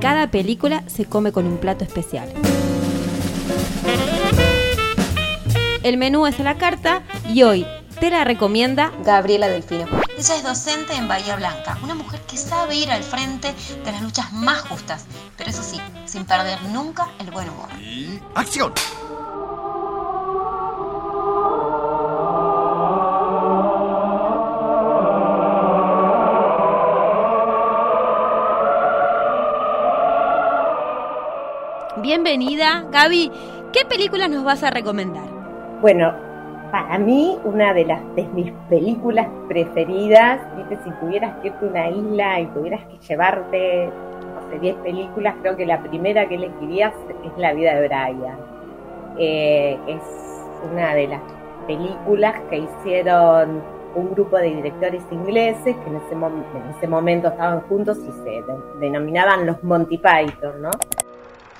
cada película se come con un plato especial. El menú es a la carta y hoy te la recomienda Gabriela Delfino. Ella es docente en Bahía Blanca, una mujer que sabe ir al frente de las luchas más justas, pero eso sí, sin perder nunca el buen humor. Y acción. Bienvenida, Gaby. ¿Qué películas nos vas a recomendar? Bueno, para mí, una de las mis películas preferidas, ¿viste? si tuvieras que irte a una isla y tuvieras que llevarte, no sé, 10 películas, creo que la primera que elegirías es La vida de Brian. Eh, es una de las películas que hicieron un grupo de directores ingleses que en ese, en ese momento estaban juntos y se denominaban los Monty Python, ¿no?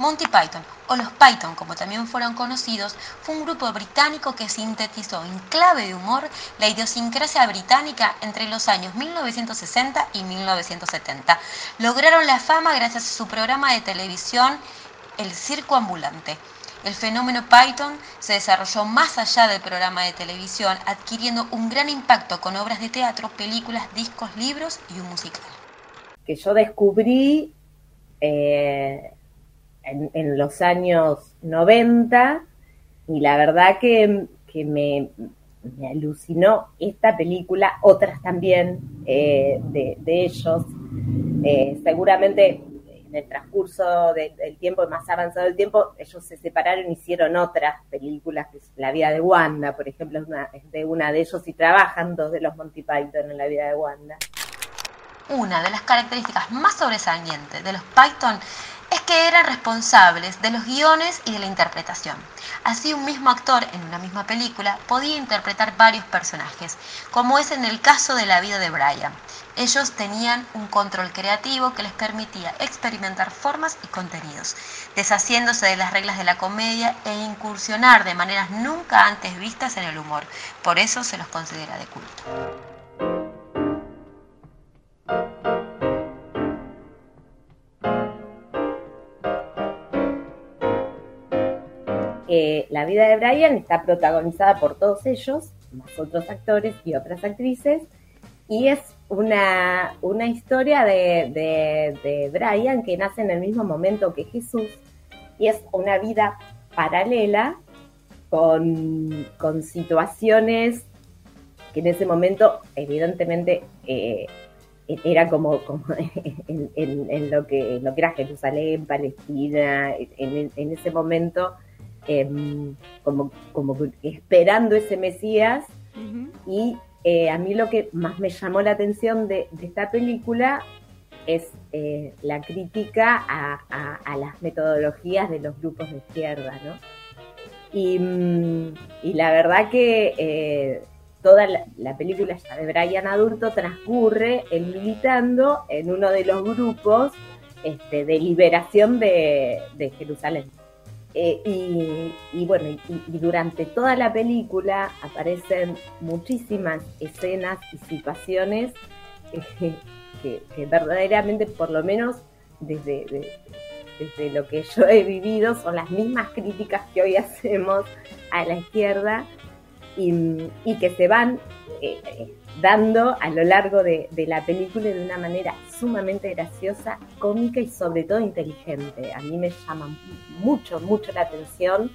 Monty Python, o los Python como también fueron conocidos, fue un grupo británico que sintetizó en clave de humor la idiosincrasia británica entre los años 1960 y 1970. Lograron la fama gracias a su programa de televisión El Circo Ambulante. El fenómeno Python se desarrolló más allá del programa de televisión, adquiriendo un gran impacto con obras de teatro, películas, discos, libros y un musical. Que yo descubrí eh, en, los años 90 y la verdad que, me, alucinó esta película, otras también eh, de, ellos. Eh, seguramente en el transcurso del tiempo, más avanzado del tiempo, ellos se separaron y hicieron otras películas, que La vida de Wanda, por ejemplo, es, es de una de ellos y trabajan dos de los Monty Python en La vida de Wanda. Una de las características más sobresalientes de los Python es que eran responsables de los guiones y de la interpretación. Así un mismo actor en una misma película podía interpretar varios personajes, como es en el caso de la vida de Brian. Ellos tenían un control creativo que les permitía experimentar formas y contenidos, deshaciéndose de las reglas de la comedia e incursionar de maneras nunca antes vistas en el humor. Por eso se los considera de culto. La vida de Brian está protagonizada por todos ellos, más otros actores y otras actrices, y es una, una historia de, Brian que nace en el mismo momento que Jesús, y es una vida paralela con, situaciones que en ese momento evidentemente eh, era como, como en, lo que, lo que era Jerusalén, Palestina, en, en ese momento Em, como, como esperando ese Mesías. Y eh, a mí lo que más me llamó la atención de, esta película es eh, la crítica a, las metodologías de los grupos de izquierda, ¿no? Y, mm, la verdad que eh, toda la, película ya de Brian adulto transcurre en militando en uno de los grupos este, de liberación de Jerusalén. Eh, y, bueno, y, durante toda la película aparecen muchísimas escenas y situaciones eh, que, verdaderamente, por lo menos desde, desde lo que yo he vivido, son las mismas críticas que hoy hacemos a la izquierda y, que se van eh, dando a lo largo de, la película de una manera sumamente graciosa, cómica y sobre todo inteligente. A mí me llama mucho, mucho la atención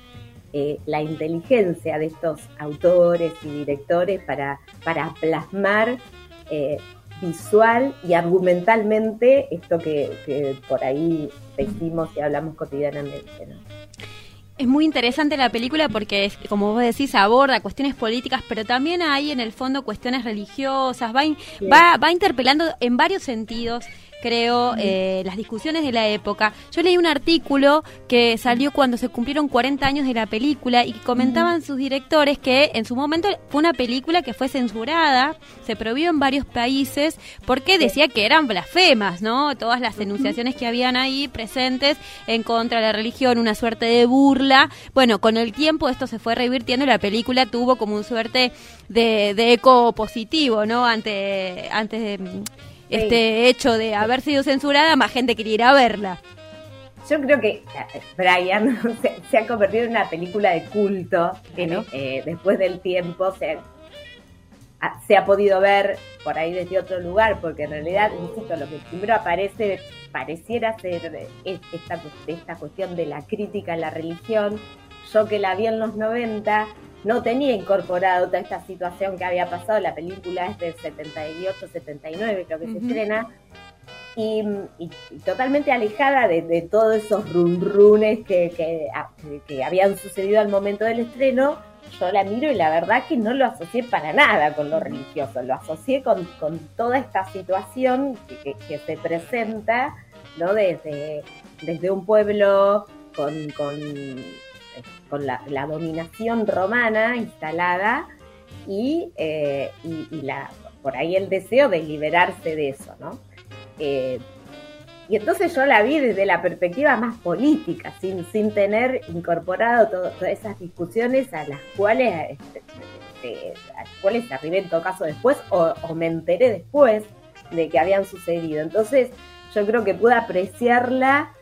eh, la inteligencia de estos autores y directores para, para plasmar eh, visual y argumentalmente esto que, por ahí decimos y hablamos cotidianamente. Es muy interesante la película porque, como vos decís, aborda cuestiones políticas, pero también hay en el fondo cuestiones religiosas, va, va, va interpelando en varios sentidos creo, eh, las discusiones de la época. Yo leí un artículo que salió cuando se cumplieron 40 años de la película y que comentaban sus directores que en su momento fue una película que fue censurada, se prohibió en varios países porque decía que eran blasfemas, ¿no? Todas las enunciaciones que habían ahí presentes en contra de la religión, una suerte de burla. Bueno, con el tiempo esto se fue revirtiendo y la película tuvo como un suerte de, de eco positivo, ¿no? Ante, antes de este hecho de haber sido censurada, más gente quería ir a verla. Yo creo que eh, Brian se, ha convertido en una película de culto. Eh, después del tiempo se, se ha podido ver por ahí desde otro lugar, porque en realidad, insisto, lo que primero aparece pareciera ser esta, esta cuestión de la crítica a la religión. Yo que la vi en los 90, no tenía incorporado toda esta situación que había pasado. La película es del 78, 79, creo que se estrena. Y, totalmente alejada de, todos esos runrunes que, que, habían sucedido al momento del estreno, yo la miro y la verdad que no lo asocié para nada con lo religioso, lo asocié con, toda esta situación que, se presenta, ¿no? Desde, desde un pueblo con con la, dominación romana instalada y, eh, y, la, por ahí el deseo de liberarse de eso, ¿no? Eh, y entonces yo la vi desde la perspectiva más política, sin, sin tener incorporado todas esas discusiones a las cuales, este, a las cuales arribé en todo caso después o me enteré después de que habían sucedido. Entonces yo creo que pude apreciarla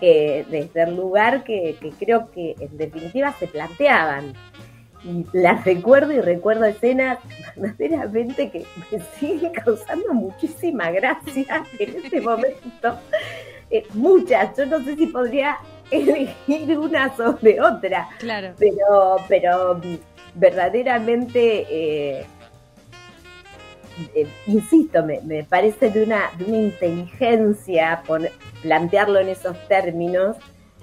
desde el lugar que, creo que en definitiva se planteaban. Y las recuerdo y recuerdo escenas verdaderamente que me siguen causando muchísima gracia en este momento. Eh, muchas, yo no sé si podría elegir una sobre otra. Claro. Pero, pero mm, verdaderamente eh, eh, insisto, me, parece de una, de una inteligencia plantearlo en esos términos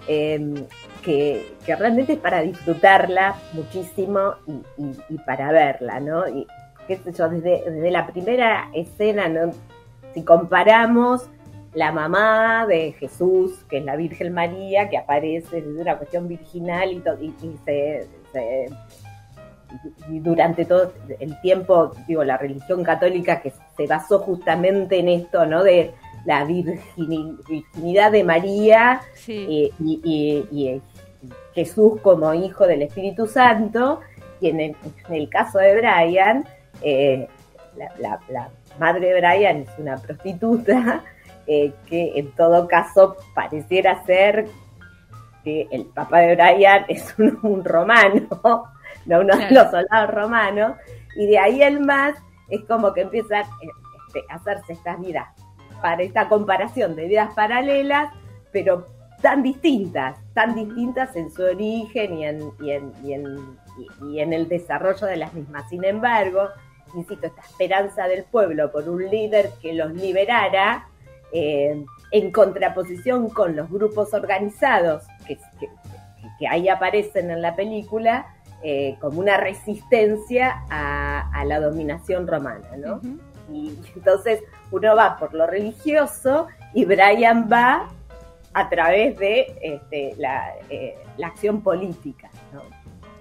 em, que, realmente es para disfrutarla muchísimo y, para verla, ¿no? Y qué sé yo, desde, la primera escena, si comparamos la mamá de Jesús, que es la Virgen María, que aparece desde una cuestión virginal y, y se y durante todo el tiempo, digo, la religión católica que se basó justamente en esto, ¿no? De la virginidad de María eh, y, eh, Jesús como hijo del Espíritu Santo, y en el, caso de Brian, eh, la, madre de Brian es una prostituta, que en todo caso pareciera ser que el papá de Brian es un romano, ¿no? uno de los soldados romanos, y de ahí el más es como que empiezan este, a hacerse estas vidas, para esta comparación de vidas paralelas, pero tan distintas, tan distintas en su origen y en, y en, y en, y en el desarrollo de las mismas. Sin embargo, insisto, esta esperanza del pueblo por un líder que los liberara, eh, en contraposición con los grupos organizados que, que, ahí aparecen en la película, eh, como una resistencia a, la dominación romana, ¿no? Y entonces uno va por lo religioso y Brian va a través de este, la, eh, la acción política.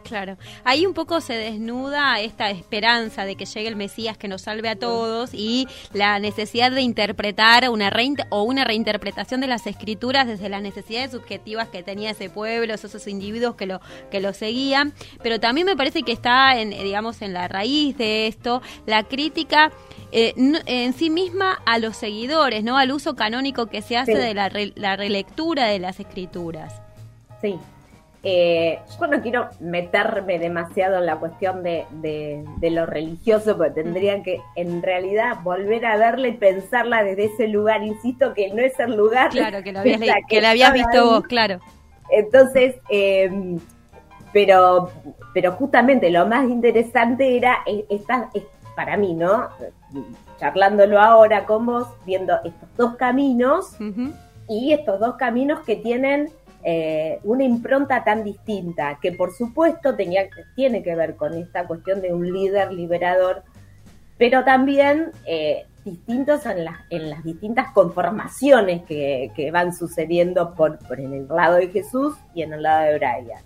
Claro, ahí un poco se desnuda esta esperanza de que llegue el Mesías que nos salve a todos y la necesidad de interpretar una o una reinterpretación de las escrituras desde las necesidades subjetivas que tenía ese pueblo, esos individuos que lo que lo seguían, pero también me parece que está en digamos en la raíz de esto la crítica eh, en sí misma a los seguidores, no al uso canónico que se hace de la, la relectura de las escrituras. Sí, eh, yo no quiero meterme demasiado en la cuestión de, lo religioso, porque tendrían que en realidad volver a verla y pensarla desde ese lugar. Insisto que no es el lugar. Claro, que, lo habías, que, la habías visto vos, claro. Entonces, eh, pero, pero justamente lo más interesante era esta, para mí, ¿no? Charlándolo ahora con vos, viendo estos dos caminos y estos dos caminos que tienen eh, una impronta tan distinta, que por supuesto tenía, tiene que ver con esta cuestión de un líder liberador, pero también eh, distintos en, las en las distintas conformaciones que, van sucediendo por, en el lado de Jesús y en el lado de Brian.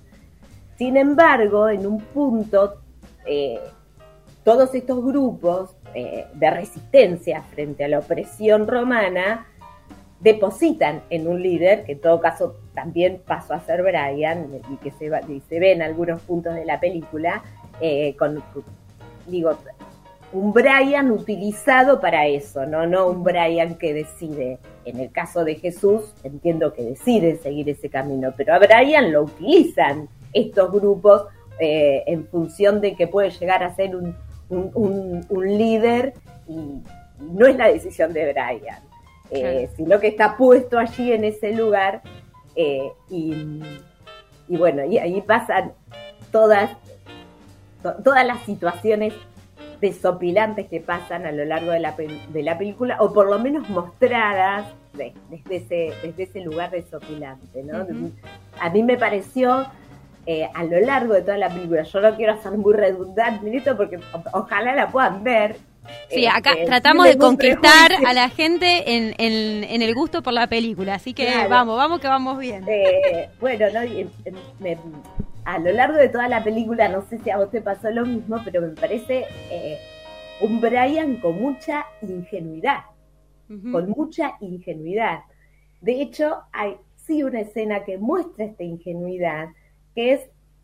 Sin embargo, en un punto, eh, todos estos grupos de resistencia frente a la opresión romana depositan en un líder, que en todo caso también pasó a ser Brian, y que se, se ve en algunos puntos de la película, eh, con, digo, un Brian utilizado para eso, ¿no? No un Brian que decide. En el caso de Jesús, entiendo que decide seguir ese camino, pero a Brian lo utilizan estos grupos eh, en función de que puede llegar a ser un, líder y no es la decisión de Brian, eh, sino que está puesto allí en ese lugar eh, y, y, bueno, y ahí pasan todas, todas las situaciones desopilantes que pasan a lo largo de la, de la película, o por lo menos mostradas desde, ese, desde ese lugar desopilante. ¿no? A mí me pareció eh, a lo largo de toda la película, yo no quiero ser muy redundante porque ojalá la puedan ver. Sí, acá este, tratamos de conquistar a la gente en, en, el gusto por la película, así que vamos, vamos que vamos bien. Eh, bueno, no, me, a lo largo de toda la película, no sé si a vos te pasó lo mismo, pero me parece eh, un Brian con mucha ingenuidad, con mucha ingenuidad. De hecho, hay sí una escena que muestra esta ingenuidad, que es,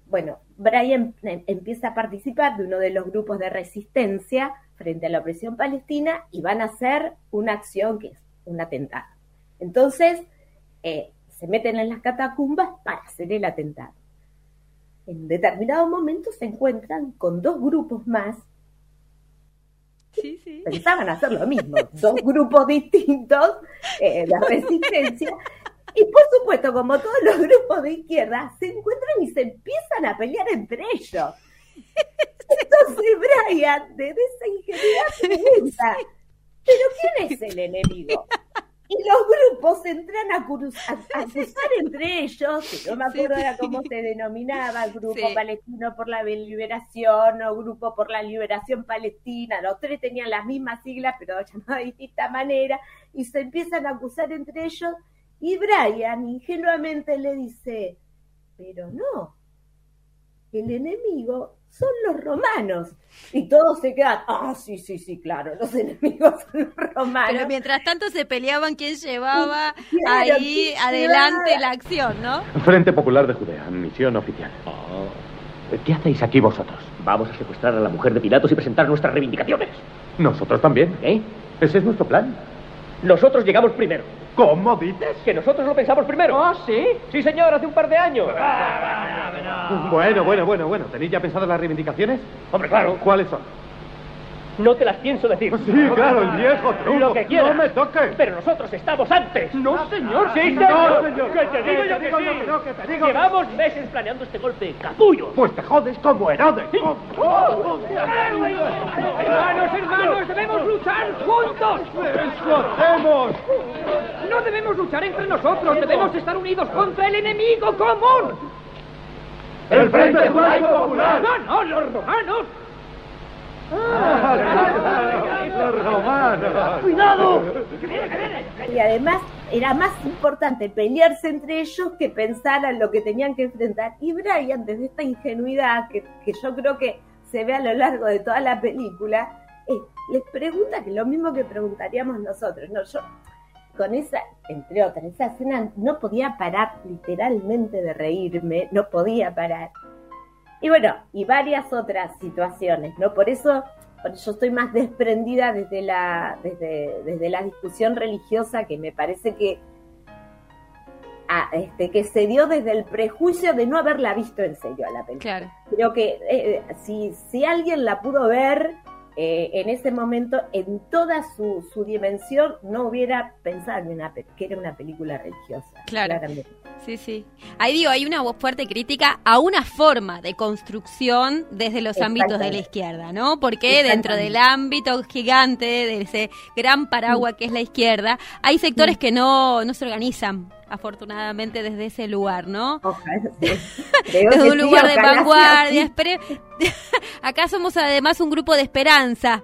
bueno, Brian em, empieza a participar de uno de los grupos de resistencia frente a la opresión palestina y van a hacer una acción que es un atentado. Entonces, eh, se meten en las catacumbas para hacer el atentado en determinado momento se encuentran con dos grupos más. Sí, sí. Pensaban hacer lo mismo, dos grupos distintos eh, de resistencia. Y por supuesto, como todos los grupos de izquierda, se encuentran y se empiezan a pelear entre ellos. Entonces Brian, desde esa ingenuidad, pregunta, ¿pero quién es el enemigo? Y los grupos entran a, cruzar entre ellos, que no me acuerdo cómo se denominaba, Grupo Palestino por la Liberación o Grupo por la Liberación Palestina, los tres tenían las mismas siglas, pero llamadas de distinta manera, y se empiezan a acusar entre ellos, y Brian ingenuamente le dice, pero no, el enemigo son los romanos. Y todos se quedan, ah, sí, sí, sí, claro, los enemigos son los romanos. Pero mientras tanto se peleaban quién llevaba ahí adelante la acción, ¿no? Frente Popular de Judea, misión oficial. Oh. ¿Qué hacéis aquí vosotros? Vamos a secuestrar a la mujer de Pilatos y presentar nuestras reivindicaciones. Nosotros también. ¿Eh? Ese es nuestro plan. Nosotros llegamos primero. ¿Cómo dices? Que nosotros lo pensamos primero. ¿Ah, sí? Sí, señor, hace un par de años. Bueno, bueno, bueno, bueno. ¿Tenéis ya pensado las reivindicaciones? Hombre, claro. ¿Cuáles son? No te las pienso decir. Sí, claro, el viejo truco. Lo que quieras. No me toques. Pero nosotros estamos antes. No, señor. Sí, señor. No, señor. Que te digo yo que sí. te digo Llevamos meses planeando este golpe capullo. Pues te jodes como Herodes. Hermanos, hermanos, debemos luchar juntos. ¡Eso hacemos! No debemos luchar entre nosotros, debemos estar unidos contra el enemigo común. ¡El Frente Popular! No, no, los romanos. ¡Cuidado! Y además era más importante pelearse entre ellos que pensar en lo que tenían que enfrentar. Y Brian, desde esta ingenuidad que, yo creo que se ve a lo largo de toda la película, eh, les pregunta que lo mismo que preguntaríamos nosotros. No, yo con esa, entre otras, esa escena no podía parar literalmente de reírme, no podía parar. Y bueno, y varias otras situaciones, ¿no? Por eso, eso estoy más desprendida desde la, desde, desde la discusión religiosa que me parece que, ah, este, que se dio desde el prejuicio de no haberla visto en serio a la película. Claro. Creo que eh, si, si alguien la pudo ver, eh, en ese momento, en toda su, su dimensión, no hubiera pensado en una, que era una película religiosa. Claro. Sí, sí. Ahí digo, hay una fuerte crítica a una forma de construcción desde los ámbitos de la izquierda, ¿no? Porque dentro del ámbito gigante, de ese gran paraguas que es la izquierda, hay sectores que no, no se organizan afortunadamente desde ese lugar, ¿no? Ojalá, desde un lugar de vanguardia. Acá somos además un grupo de esperanza.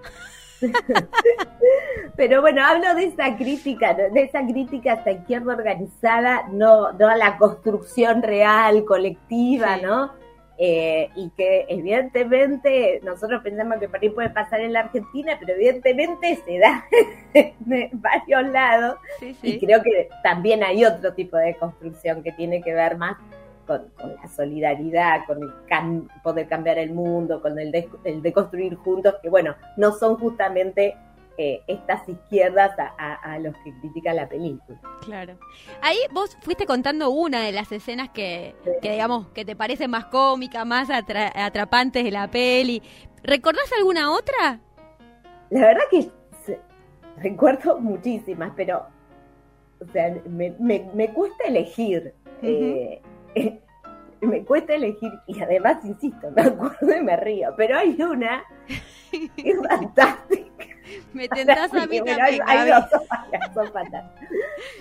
Pero bueno, hablo de esa crítica, de esa crítica a esta izquierda organizada, no, no a la construcción real, colectiva, Sí. ¿no? Eh, y que evidentemente nosotros pensamos que por ahí puede pasar en la Argentina, pero evidentemente se da en varios lados. Sí, Y creo que también hay otro tipo de construcción que tiene que ver más con, con la solidaridad, con el cam- poder cambiar el mundo, con el de, el de construir juntos, que bueno, no son justamente eh, estas izquierdas a, a- a los que critican la película. Claro. Ahí vos fuiste contando una de las escenas que, que digamos, que te parece más cómica, más atra- atrapantes de la peli. ¿Recordás alguna otra? La verdad que recuerdo muchísimas, pero o sea, me, me- me cuesta elegir. eh, me cuesta elegir y además, insisto, me acuerdo y me río, pero hay una que es fantástica. Me tentás a mí Bueno, hay- hay Gaby. dos, son fantásticas.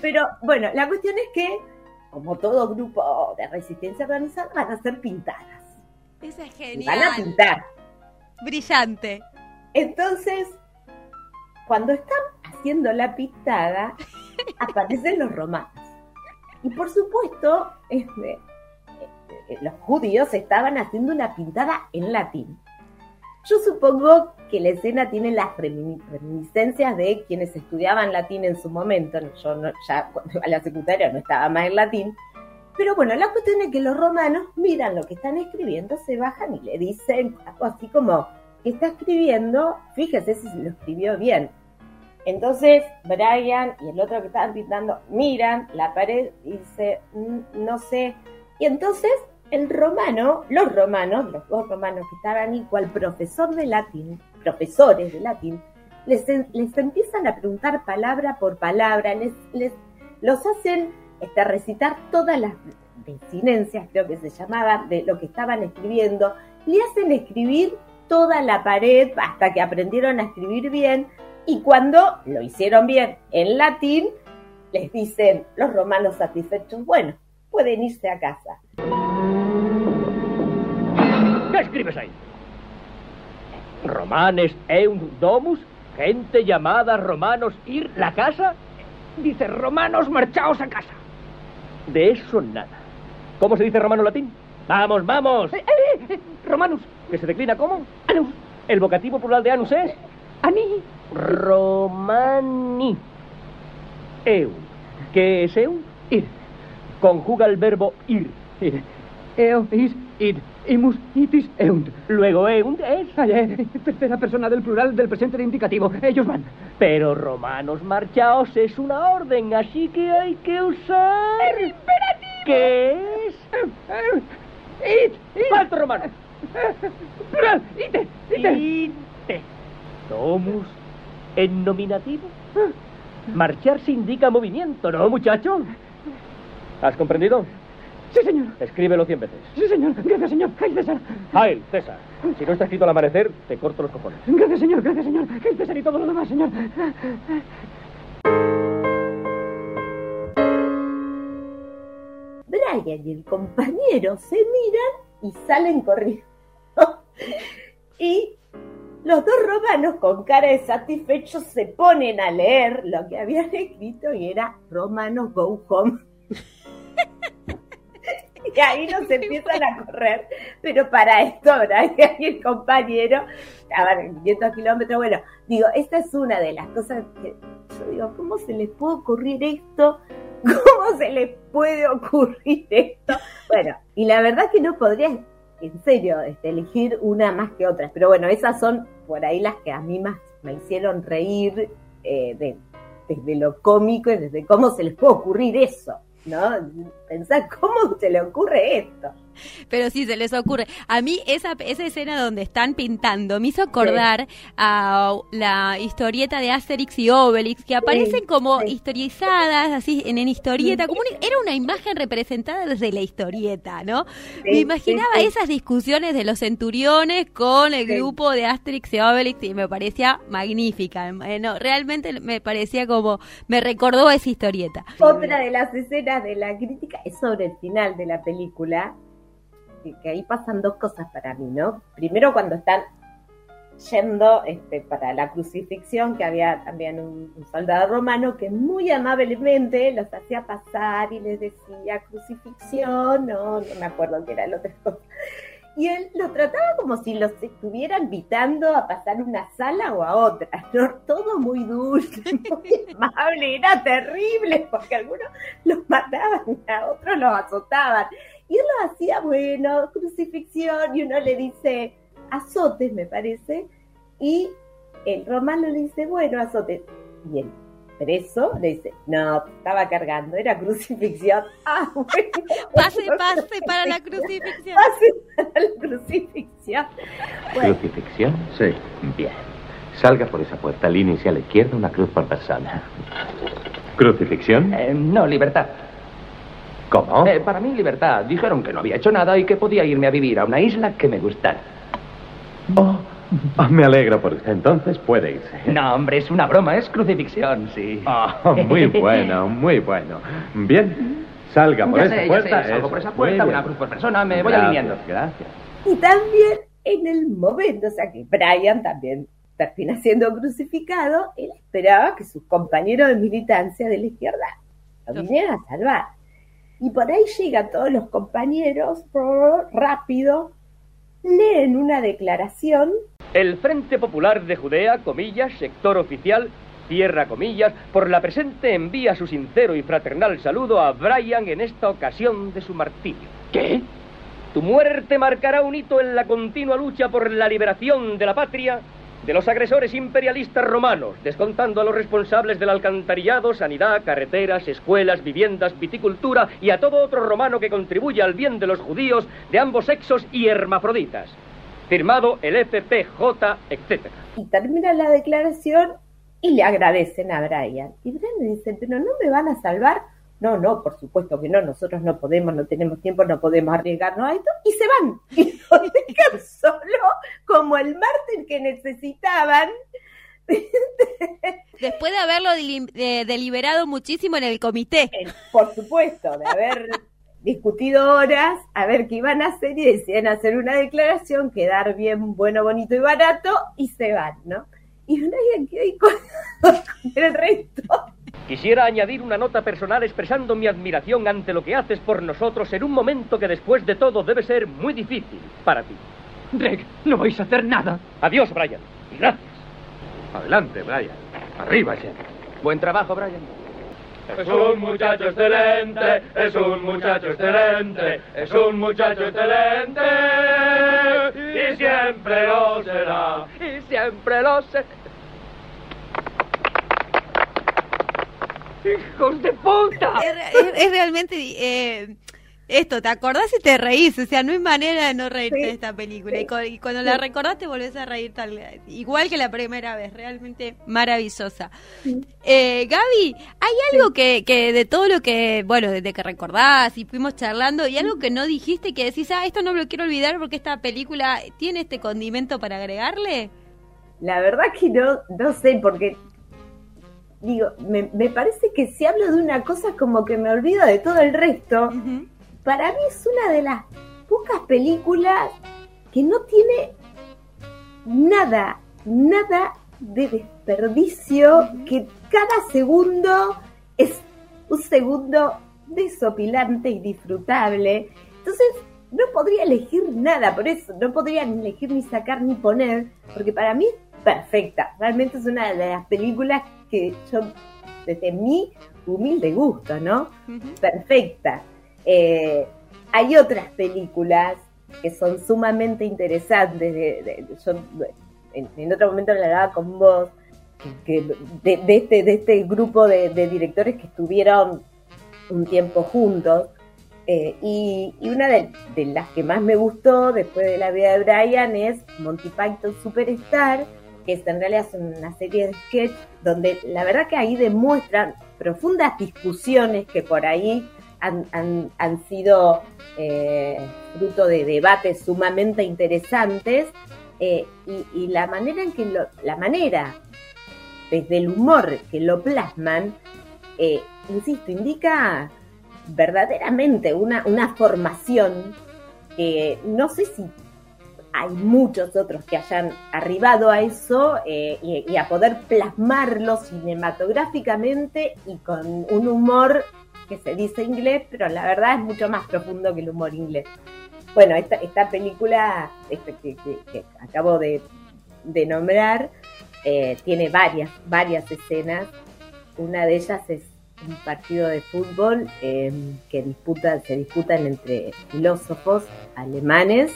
Pero bueno, la cuestión es que, como todo grupo de resistencia organizada, van a ser pintadas. Esa es Y van a genial. pintar. Brillante. Entonces, cuando están haciendo la pintada, aparecen los romanos. Y por supuesto, este, los judíos estaban haciendo una pintada en latín. Yo supongo que la escena tiene las remi- reminiscencias de quienes estudiaban latín en su momento. Yo no- ya a la secundaria no estaba más en latín. Pero bueno, la cuestión es que los romanos miran lo que están escribiendo, se bajan y le dicen así como que está escribiendo, fíjese si lo escribió bien. Entonces Brian y el otro que estaban pintando miran la pared y dice, "Mm, no sé. Y entonces el romano, los romanos, los dos romanos que estaban cual profesor de latín, profesores de latín, les, les empiezan a preguntar palabra por palabra, les, les los hacen este, recitar todas las desinencias, creo que se llamaban, de lo que estaban escribiendo, le hacen escribir toda la pared hasta que aprendieron a escribir bien y cuando lo hicieron bien en latín, les dicen los romanos satisfechos, bueno, pueden irse a casa. ¿Qué escribes ahí? Romanes eunt domus, gente llamada romanos ir la casa. Dice, romanos, marchaos a casa. De eso nada. ¿Cómo se dice romano latín? Vamos, vamos. Eh, eh, eh, romanus, ¿Que se declina cómo? anus, El vocativo plural de anus es ani, romani. Eu. ¿Qué es eu? ir, Conjuga el verbo ir. ir. Eo, is, id, imus, itis, eunt. Luego eunt es. Ayer, tercera persona del plural del presente de indicativo. Ellos van. Pero romanos marchaos es una orden, así que hay que usar. ¿Qué es? Id, id. Falto romano. Plural, ite, ite. Ite. Domus en nominativo. Marcharse indica movimiento, ¿no, muchacho? ¿Has comprendido? Sí, señor. Escríbelo cien veces. Sí, señor. Gracias, señor. Ay, César. Hail, César. Si no está escrito al amanecer, te corto los cojones. Gracias, señor. Gracias, señor. Ay, César y todo lo demás, señor. Brian y el compañero se miran y salen corriendo. y los dos romanos con cara de satisfechos se ponen a leer lo que habían escrito y era Romanos Go Home. Y ahí nos empiezan a correr. Pero para esto, Brian y el compañero estaban en 500 kilómetros. Bueno, digo, esta es una de las cosas que yo digo, ¿cómo se les puede ocurrir esto? ¿Cómo se les puede ocurrir esto? Bueno, y la verdad que no podría, en serio, este, elegir una más que otra. Pero bueno, esas son por ahí las que a mí más me hicieron reír eh, de- desde lo cómico y desde cómo se les puede ocurrir eso. ¿No? Pensar cómo se le ocurre esto. Pero sí, se les ocurre. A mí esa, esa escena donde están pintando me hizo acordar a la historieta de Asterix y Obelix, que aparecen como sí. historizadas, así en, en historieta, como una- era una imagen representada desde la historieta, ¿no? Me imaginaba esas discusiones de los centuriones con el grupo de Asterix y Obelix y me parecía magnífica. Eh, no, realmente me parecía como, me recordó esa historieta. Otra de las escenas de la crítica es sobre el final de la película, que, ahí pasan dos cosas para mí, ¿no? Primero cuando están yendo este, para la crucifixión, que había también un, soldado romano que muy amablemente los hacía pasar y les decía crucifixión, no, no me acuerdo qué era el otro. Y él lo trataba como si los estuviera invitando a pasar una sala o a otra, todo muy dulce, muy amable, era terrible, porque algunos los mataban, a otros los azotaban. Y él lo hacía, bueno, crucifixión, y uno le dice, azotes, me parece, y el romano le dice, bueno, azotes. Y el preso le dice, no, estaba cargando, era crucifixión. Ah, bueno. Pase, pase para la crucifixión. Pase para la crucifixión. Bueno. ¿Crucifixión? Sí. Bien. Salga por esa puerta, línea hacia la izquierda, una cruz por persona. ¿Crucifixión? Eh, no, libertad. ¿Cómo? Eh, para mí, libertad. Dijeron que no había hecho nada y que podía irme a vivir a una isla que me gustara. Oh, oh, me alegro por usted. Entonces puede irse. No, hombre, es una broma. Es crucifixión, sí. Oh, muy bueno, muy bueno. Bien, salga por ya esa sé, puerta. Ya sé, salgo por esa puerta, una cruz por persona. Me voy Gracias, alineando. Gracias. Y también en el momento, o sea que Brian también termina siendo crucificado, él esperaba que sus compañeros de militancia de la izquierda lo vinieran a salvar. Y por ahí llegan todos los compañeros, rápido, leen una declaración El Frente Popular de Judea, comillas, sector oficial, cierra comillas, por la presente envía su sincero y fraternal saludo a Brian en esta ocasión de su martirio. ¿Qué? Tu muerte marcará un hito en la continua lucha por la liberación de la patria de los agresores imperialistas romanos, descontando a los responsables del alcantarillado, sanidad, carreteras, escuelas, viviendas, viticultura y a todo otro romano que contribuya al bien de los judíos de ambos sexos y hermafroditas. Firmado el FPJ, etc. y termina la declaración y le agradecen a Brian. Y Brian dice, pero no me van a salvar. No, no, por supuesto que no, nosotros no podemos, no tenemos tiempo, no podemos arriesgarnos a esto. Y se van. Y lo dejan solo como el mártir que necesitaban. Después de haberlo deli- de- deliberado muchísimo en el comité. Eh, Por supuesto, de haber discutido horas, a ver qué iban a hacer y decían hacer una declaración, quedar bien, bueno, bonito y barato, y se van, ¿no? Y Brian queda ahí con, con el resto. Quisiera añadir una nota personal expresando mi admiración ante lo que haces por nosotros en un momento que después de todo debe ser muy difícil para ti. Drake, no vais a hacer nada. Adiós, Brian. Y gracias. Adelante, Brian. Arriba, Jen. Buen trabajo, Brian. Es un muchacho excelente, es un muchacho excelente, es un muchacho excelente y siempre lo será. Y siempre lo sé. ¡Hijos de puta! Es, es- es realmente eh, esto, te acordás y te reís, o sea, no hay manera de no reírte Sí, de esta película. sí. Y, cu- y cuando la recordás te volvés a reír tal, igual que la primera vez, realmente maravillosa. Eh, Gaby, ¿hay algo que, que de todo lo que, bueno, desde que recordás y fuimos charlando, y algo que no dijiste que decís, ah, esto no me lo quiero olvidar porque esta película tiene este condimento para agregarle? La verdad que no, no sé, porque digo, me, me parece que si hablo de una cosa como que me olvido de todo el resto. Para mí es una de las pocas películas que no tiene nada, nada de desperdicio, que cada segundo es un segundo desopilante y disfrutable. Entonces, no podría elegir nada, por eso no podría ni elegir ni sacar ni poner, porque para mí es perfecta. Realmente es una de las películas que yo, desde mi humilde gusto, ¿no? Perfecta. Eh, hay otras películas que son sumamente interesantes. De, de- yo en, en otro momento hablaba con vos que, que de, de este, de este grupo de, directores que estuvieron un tiempo juntos. Eh, y, y una de, de las que más me gustó después de la vida de Brian es Monty Python Superstar, que en realidad es una serie de sketch donde la verdad que ahí demuestran profundas discusiones que por ahí han, han- sido eh, fruto de debates sumamente interesantes eh, y, y la manera en que lo, la manera desde el humor que lo plasman, eh, insisto, indica verdaderamente una, una formación que no sé si hay muchos otros que hayan arribado a eso eh, y, a poder plasmarlo cinematográficamente y con un humor que se dice inglés, pero la verdad es mucho más profundo que el humor inglés. Bueno, esta, esta película que, acabo de, nombrar eh, tiene varias, varias escenas. Una de ellas es un partido de fútbol em, que disputa, se disputan entre filósofos alemanes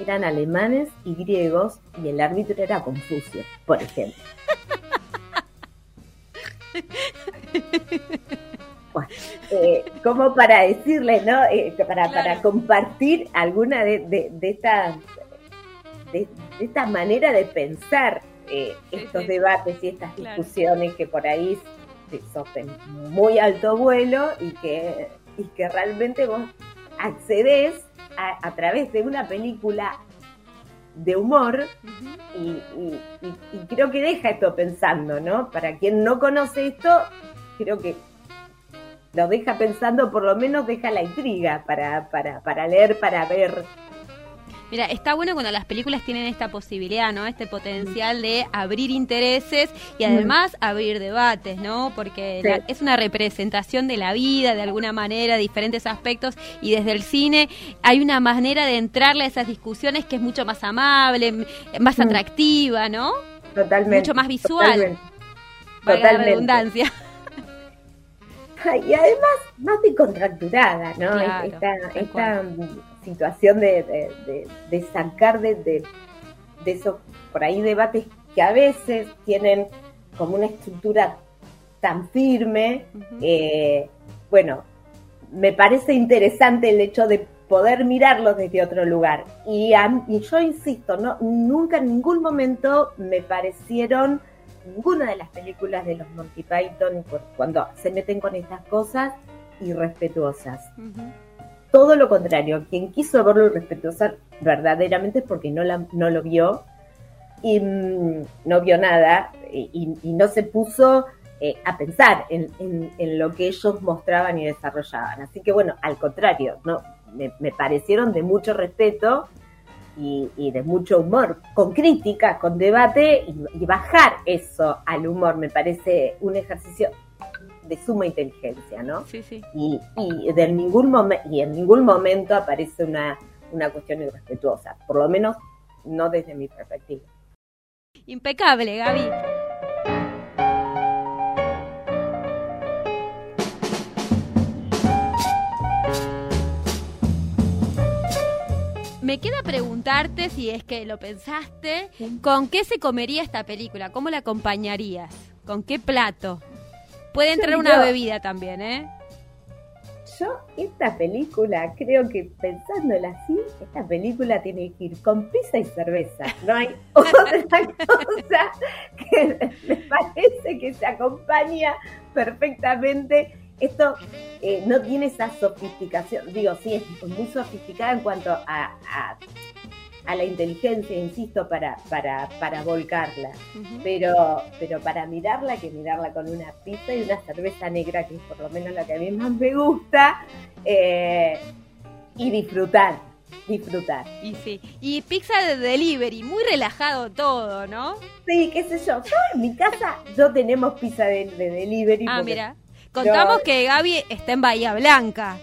eran alemanes y griegos y el árbitro era Confucio, por ejemplo. Eh, como para decirles, ¿no? Eh, para, para compartir alguna de, de, estas de, esta manera de pensar eh, estos debates y estas discusiones que por ahí son muy alto vuelo y que, y que realmente vos accedes a, través de una película de humor y, creo que deja esto pensando, ¿no? Para quien no conoce esto, creo que lo deja pensando, por lo menos deja la intriga para, para, para leer, para ver Mira, está bueno cuando las películas tienen esta posibilidad, ¿no? Este potencial de abrir intereses y además abrir debates, ¿no? Porque es una representación de la vida, de alguna manera, diferentes aspectos, y desde el cine hay una manera de entrarle a esas discusiones que es mucho más amable, más atractiva, ¿no? Totalmente. Mucho más visual. Totalmente. La redundancia. Y además, más descontracturada, ¿no? esta, situación de, sacar de, de, esos, por ahí, debates que a veces tienen como una estructura tan firme. Eh, bueno, me parece interesante el hecho de poder mirarlos desde otro lugar. Y, y yo insisto, no, nunca en ningún momento me parecieron ninguna de las películas de los Monty Python cuando se meten con estas cosas irrespetuosas todo lo contrario, quien quiso verlo irrespetuosa verdaderamente es porque no, la, no lo vio y mm, no vio nada y, no se puso eh, a pensar en, lo que ellos mostraban y desarrollaban. Así que bueno, al contrario, no me, parecieron de mucho respeto y, de mucho humor, con crítica, con debate y bajar eso al humor. Me parece un ejercicio de suma inteligencia, ¿no? Sí, sí. Y, de ningún y en ningún momento aparece una, una cuestión irrespetuosa, por lo menos no desde mi perspectiva. Impecable, Gaby. Me queda preguntarte si es que lo pensaste, ¿con qué se comería esta película? ¿Cómo la acompañarías? ¿Con qué plato? Puede entrar una bebida también, ¿eh? Yo, esta película, creo que pensándola así, esta película tiene que ir con pizza y cerveza. No hay otra cosa que me parece que se acompaña perfectamente. Esto eh, no tiene esa sofisticación, digo, sí, es muy sofisticada en cuanto a a la inteligencia, insisto, para, para, para volcarla. pero, pero para mirarla, que mirarla con una pizza y una cerveza negra, que es por lo menos lo que a mí más me gusta, eh, y disfrutar. Disfrutar. Y sí. Y pizza de delivery, muy relajado todo, ¿no? Sí, qué sé yo. Yo en mi casa no tenemos pizza de, delivery. Ah, mira. Contamos que Gaby está en Bahía Blanca.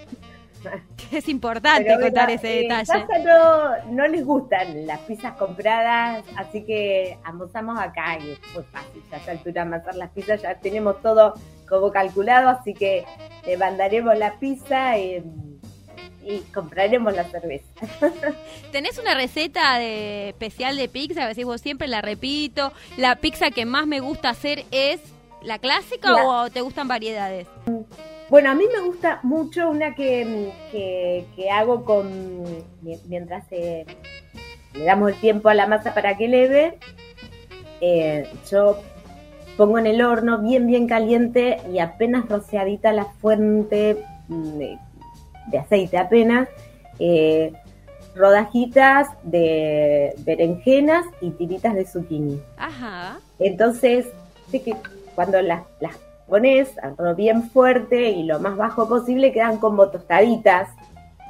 Es importante contar ese detalle. no, no les gustan las pizzas compradas, así que almorzamos acá y es muy fácil. Ya a esta altura amasar las pizzas, ya tenemos todo como calculado, así que le mandaremos la pizza y, compraremos la cerveza. ¿Tenés una receta de, especial de pizza? A veces vos siempre la repito. ¿La pizza que más me gusta hacer es la clásica o te gustan variedades? Bueno, a mí me gusta mucho una que, que, hago con mientras eh, le damos el tiempo a la masa para que leve. Eh, yo pongo en el horno bien, bien caliente y apenas rociadita la fuente mm, de, aceite, apenas. Eh, rodajitas de berenjenas y tiritas de zucchini. Ajá. Entonces, sé que cuando las, las pones bien fuerte y lo más bajo posible, quedan como tostaditas.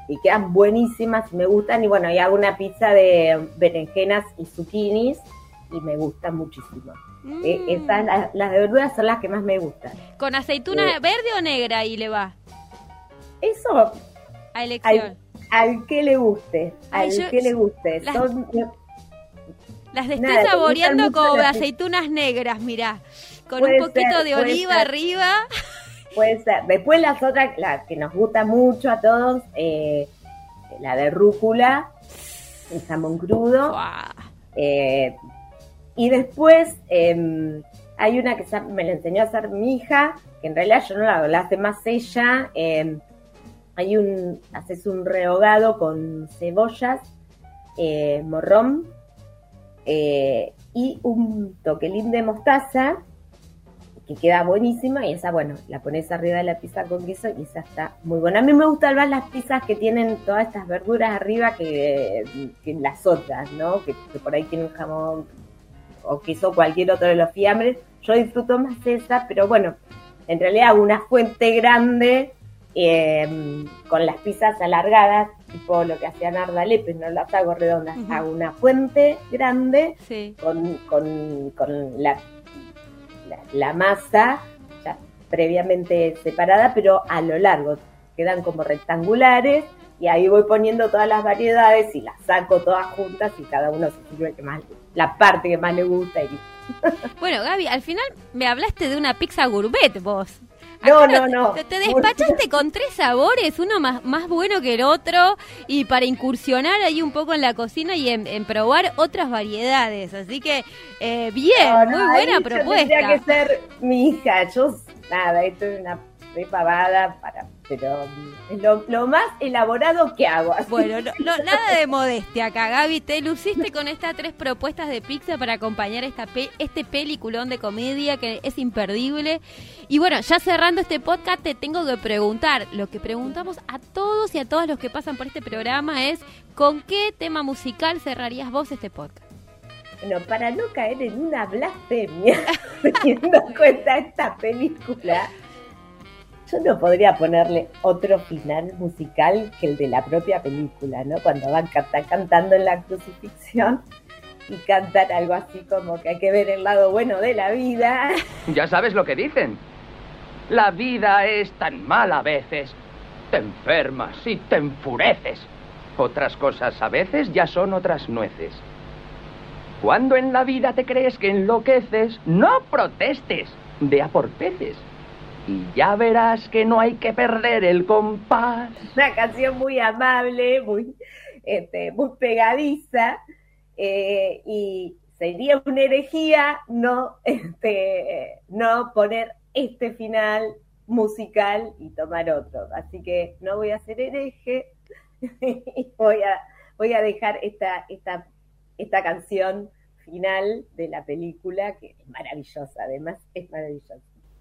y quedan buenísimas, me gustan. Y bueno, y hago una pizza de berenjenas y zucchinis y me gusta muchísimo. Eh, Mm. esas, las, las de verduras son las que más me gustan. ¿Con aceituna Eh. verde o negra ahí le va? Eso, A elección. al, al que le guste, Ay, al yo- que le guste. las- Son, Las estoy Nada, saboreando gustan las- aceitunas negras, mirá. Con Puede un poquito ser, de oliva ser. arriba. puede ser. Después las otras, las que nos gustan mucho a todos, eh, la de rúcula, el jamón crudo. Eh, y después eh, hay una que me la enseñó a hacer mi hija, que en realidad yo no la hago, la hace más ella. eh, hay un, haces un rehogado con cebollas, eh, morrón y un toquelín de mostaza que queda buenísima y esa, bueno, la pones arriba de la pizza con queso y esa está muy buena. A mí me gustan más las pizzas que tienen todas estas verduras arriba que, que las otras, ¿no? Que, que por ahí tienen jamón o queso, cualquier otro de los fiambres. Yo disfruto más esa, pero bueno, en realidad hago una fuente grande eh, con las pizzas alargadas, tipo lo que hacía Narda Lepe, no las hago redondas, hago una fuente grande Sí. con, con, con la, la, la masa previamente separada, pero a lo largo. Quedan como rectangulares y ahí voy poniendo todas las variedades y las saco todas juntas y cada uno se sirve que más, la parte que más le gusta. Y... Bueno, Gaby, al final me hablaste de una pizza gourmet vos. No, no, no. Te, te despachaste con tres sabores, uno más, más bueno que el otro, y para incursionar ahí un poco en la cocina y en, en probar otras variedades. Así que, eh, bien, No, no, muy buena propuesta. Tendría que ser mi hija. Yo, nada, esto es una pavada para, pero mm, es lo, lo más elaborado que hago. así Bueno, no, no, nada de modestia acá, Gaby. Te luciste con estas tres propuestas de pizza para acompañar esta pe- este peliculón de comedia que es imperdible. Y bueno, ya cerrando este podcast, te tengo que preguntar. Lo que preguntamos a todos y a todas los que pasan por este programa es: ¿con qué tema musical cerrarías vos este podcast? Bueno, para no caer en una blasfemia, teniendo en cuenta esta película, yo no podría ponerle otro final musical que el de la propia película, ¿no? Cuando van canta- cantando en la crucifixión y cantan algo así como que hay que ver el lado bueno de la vida. Ya sabes lo que dicen. La vida es tan mala a veces. Te enfermas y te enfureces. Otras cosas a veces ya son otras nueces. Cuando en la vida te crees que enloqueces, no protestes, ve a por peces. Y ya verás que no hay que perder el compás. Una canción muy amable, muy, este, pegadiza, eh, y sería una herejía no, este, no poner este final musical y tomar otro. Así que no voy a ser hereje voy a, voy a dejar esta, esta, esta canción final de la película que es maravillosa, además es maravillosa.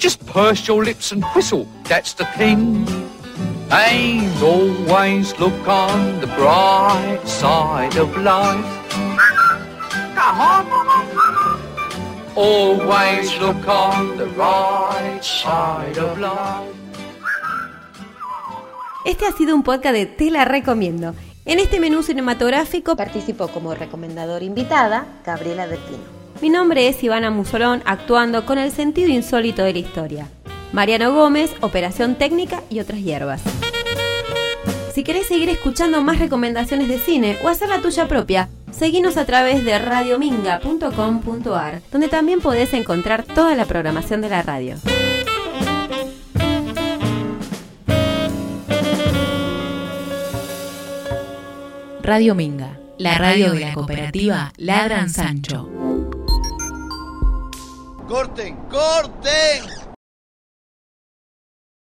Just purse your lips and whistle, that's the thing. And always look on the bright side of life. Come on. Always look on the right side of life. Este ha sido un podcast de Te la recomiendo. En este menú cinematográfico participó como recomendador invitada Gabriela Bertino. Mi nombre es Ivana Musolón, actuando con el sentido insólito de la historia. Mariano Gómez, operación técnica y otras hierbas. Si querés seguir escuchando más recomendaciones de cine o hacer la tuya propia, seguinos a través de radiominga.com.ar, donde también podés encontrar toda la programación de la radio. Radio Minga, la radio de la cooperativa Ladran Sancho. ¡Corten! ¡Corten!